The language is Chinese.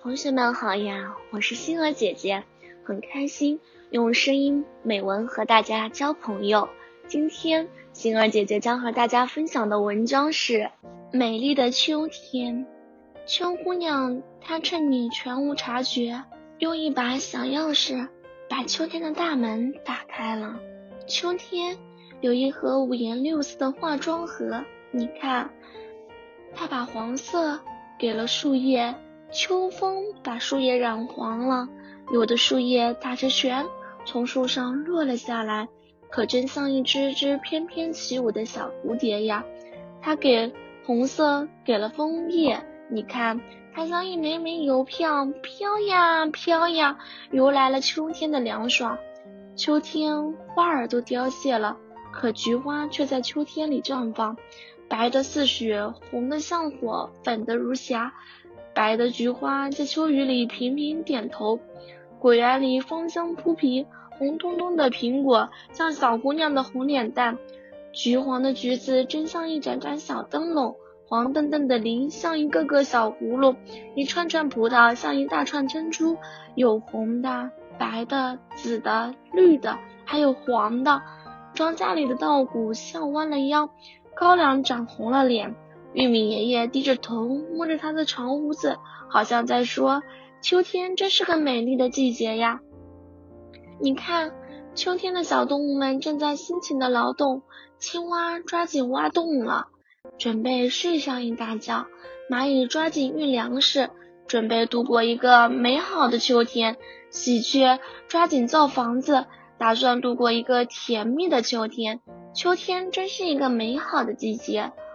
同学们好呀，我是星儿姐姐，很开心用声音美文和大家交朋友。今天星儿姐姐将和大家分享的文章是《美丽的秋天》。秋姑娘她趁你全无察觉，用一把小钥匙把秋天的大门打开了。秋天有一盒五颜六色的化妆盒，你看，她把黄色给了树叶。秋风把树叶染黄了，有的树叶打着旋从树上落了下来，可真像一只只翩翩起舞的小蝴蝶呀。它给红色给了枫叶，你看，它像一枚枚邮票，飘呀飘呀，邮来了秋天的凉爽。秋天花儿都凋谢了，可菊花却在秋天里绽放，白的似雪，红的像火，粉的如霞。白的菊花在秋雨里频频点头，果园里芳香扑鼻，红彤彤的苹果像小姑娘的红脸蛋，橘黄的橘子真像一盏盏小灯笼，黄澄澄的梨像一个个小葫芦，一串串葡萄像一大串珍珠，有红的、白的、紫的、绿的，还有黄的。庄稼里的稻谷笑弯了腰，高粱长红了脸。玉米爷爷低着头摸着他的长胡子，好像在说：“秋天真是个美丽的季节呀！”你看，秋天的小动物们正在辛勤的劳动，青蛙抓紧挖洞了，准备睡上一大觉；蚂蚁抓紧运粮食，准备度过一个美好的秋天；喜鹊抓紧造房子，打算度过一个甜蜜的秋天。秋天真是一个美好的季节。